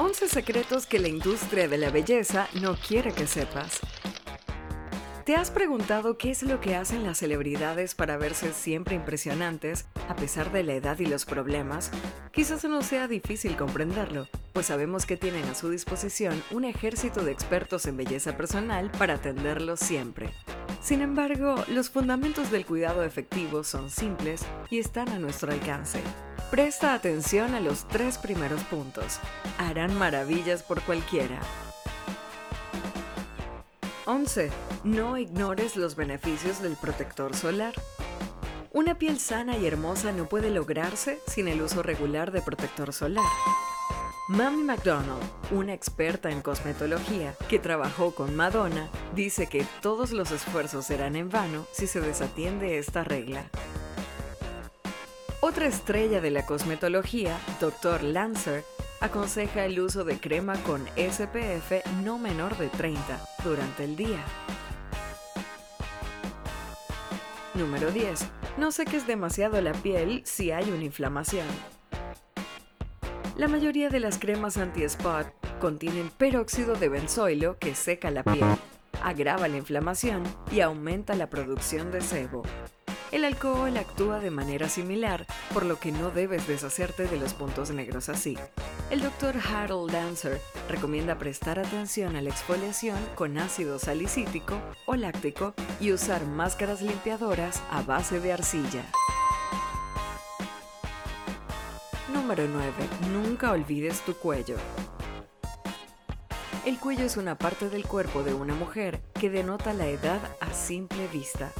11 secretos que la industria de la belleza no quiere que sepas. ¿Te has preguntado qué es lo que hacen las celebridades para verse siempre impresionantes a pesar de la edad y los problemas? Quizás no sea difícil comprenderlo, pues sabemos que tienen a su disposición un ejército de expertos en belleza personal para atenderlos siempre. Sin embargo, los fundamentos del cuidado efectivo son simples y están a nuestro alcance. Presta atención a los tres primeros puntos. Harán maravillas por cualquiera. 11. No ignores los beneficios del protector solar. Una piel sana y hermosa no puede lograrse sin el uso regular de protector solar. Mami McDonald, una experta en cosmetología que trabajó con Madonna, dice que todos los esfuerzos serán en vano si se desatiende esta regla. Otra estrella de la cosmetología, Dr. Lancer, aconseja el uso de crema con SPF no menor de 30 durante el día. Número 10. No seques demasiado la piel si hay una inflamación. La mayoría de las cremas anti-spot contienen peróxido de benzoilo que seca la piel, agrava la inflamación y aumenta la producción de sebo. El alcohol actúa de manera similar, por lo que no debes deshacerte de los puntos negros así. El Dr. Harold Dancer recomienda prestar atención a la exfoliación con ácido salicítico o láctico y usar máscaras limpiadoras a base de arcilla. Número 9. Nunca olvides tu cuello. El cuello es una parte del cuerpo de una mujer que denota la edad a simple vista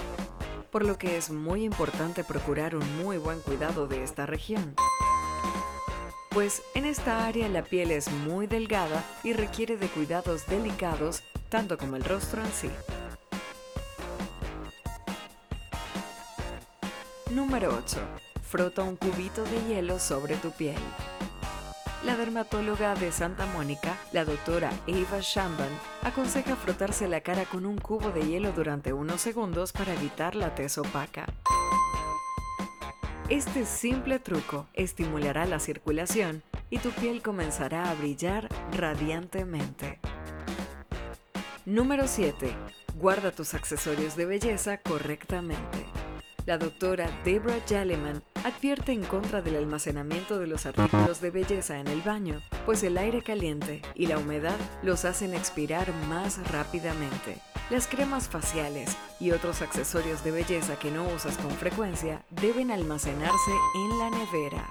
por lo que es muy importante procurar un muy buen cuidado de esta región. Pues en esta área la piel es muy delgada y requiere de cuidados delicados, tanto como el rostro en sí. Número 8. Frota un cubito de hielo sobre tu piel. La dermatóloga de Santa Mónica, la doctora Eva Shamban, aconseja frotarse la cara con un cubo de hielo durante unos segundos para evitar la tez opaca. Este simple truco estimulará la circulación y tu piel comenzará a brillar radiantemente. Número 7. Guarda tus accesorios de belleza correctamente. La doctora Deborah Jalleman advierte en contra del almacenamiento de los artículos de belleza en el baño, pues el aire caliente y la humedad los hacen expirar más rápidamente. Las cremas faciales y otros accesorios de belleza que no usas con frecuencia deben almacenarse en la nevera.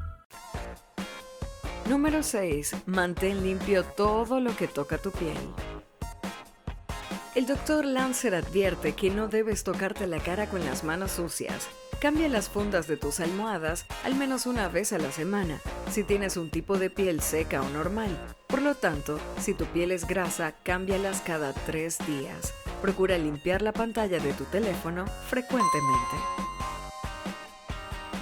Número 6. Mantén limpio todo lo que toca tu piel. El doctor Lancer advierte que no debes tocarte la cara con las manos sucias. Cambia las fundas de tus almohadas al menos una vez a la semana, si tienes un tipo de piel seca o normal. Por lo tanto, si tu piel es grasa, cámbialas cada tres días. Procura limpiar la pantalla de tu teléfono frecuentemente.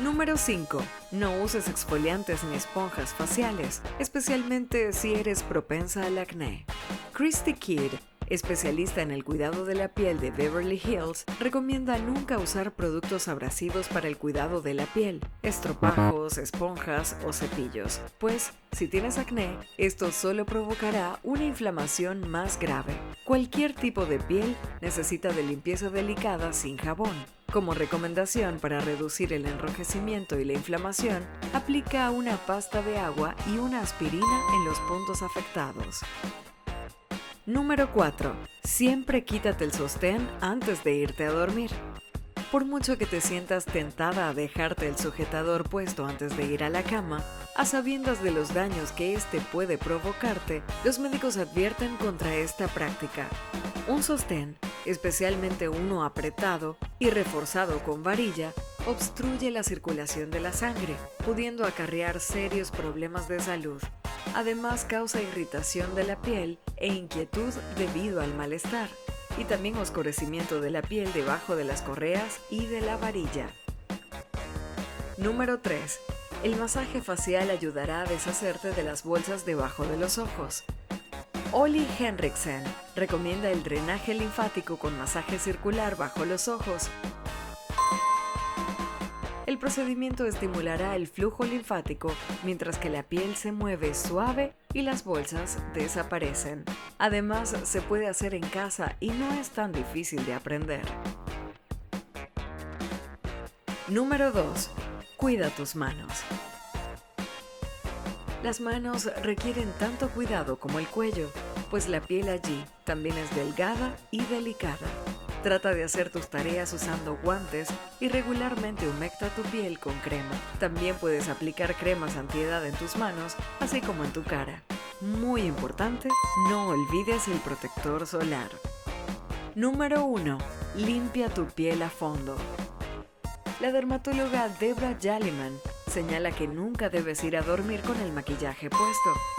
Número 5. No uses exfoliantes ni esponjas faciales, especialmente si eres propensa al acné. Christy Kidd, especialista en el cuidado de la piel de Beverly Hills, recomienda nunca usar productos abrasivos para el cuidado de la piel, estropajos, esponjas o cepillos, pues si tienes acné, esto solo provocará una inflamación más grave. Cualquier tipo de piel necesita de limpieza delicada sin jabón. Como recomendación para reducir el enrojecimiento y la inflamación, aplica una pasta de agua y una aspirina en los puntos afectados. Número 4. Siempre quítate el sostén antes de irte a dormir. Por mucho que te sientas tentada a dejarte el sujetador puesto antes de ir a la cama, a sabiendas de los daños que este puede provocarte, los médicos advierten contra esta práctica. Un sostén, especialmente uno apretado y reforzado con varilla, obstruye la circulación de la sangre, pudiendo acarrear serios problemas de salud. Además causa irritación de la piel e inquietud debido al malestar y también oscurecimiento de la piel debajo de las correas y de la varilla. Número 3. El masaje facial ayudará a deshacerte de las bolsas debajo de los ojos. Oli Henriksen recomienda el drenaje linfático con masaje circular bajo los ojos el procedimiento estimulará el flujo linfático mientras que la piel se mueve suave y las bolsas desaparecen. Además, se puede hacer en casa y no es tan difícil de aprender. Número 2. Cuida tus manos. Las manos requieren tanto cuidado como el cuello, pues la piel allí también es delgada y delicada. Trata de hacer tus tareas usando guantes y regularmente humecta tu piel con crema. También puedes aplicar cremas antiedad en tus manos, así como en tu cara. Muy importante, no olvides el protector solar. Número 1. Limpia tu piel a fondo. La dermatóloga Debra Jalliman señala que nunca debes ir a dormir con el maquillaje puesto.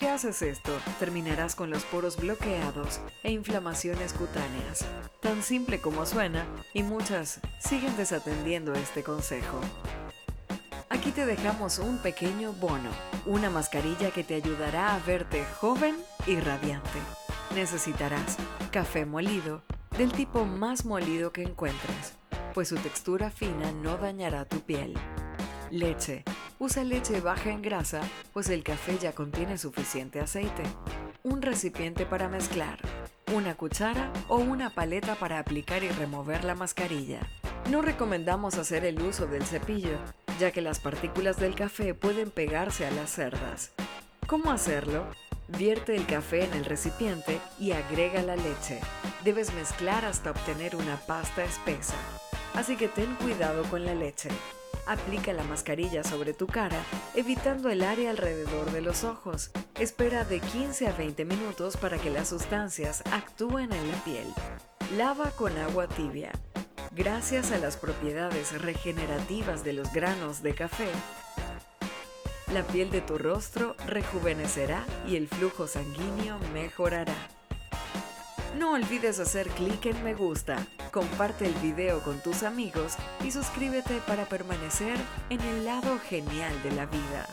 Si haces esto, terminarás con los poros bloqueados e inflamaciones cutáneas. Tan simple como suena, y muchas siguen desatendiendo este consejo. Aquí te dejamos un pequeño bono, una mascarilla que te ayudará a verte joven y radiante. Necesitarás café molido, del tipo más molido que encuentres, pues su textura fina no dañará tu piel. Leche, Usa leche baja en grasa, pues el café ya contiene suficiente aceite. Un recipiente para mezclar, una cuchara o una paleta para aplicar y remover la mascarilla. No recomendamos hacer el uso del cepillo, ya que las partículas del café pueden pegarse a las cerdas. ¿Cómo hacerlo? Vierte el café en el recipiente y agrega la leche. Debes mezclar hasta obtener una pasta espesa. Así que ten cuidado con la leche. Aplica la mascarilla sobre tu cara, evitando el área alrededor de los ojos. Espera de 15 a 20 minutos para que las sustancias actúen en la piel. Lava con agua tibia. Gracias a las propiedades regenerativas de los granos de café, la piel de tu rostro rejuvenecerá y el flujo sanguíneo mejorará. No olvides hacer clic en me gusta, comparte el video con tus amigos y suscríbete para permanecer en el lado genial de la vida.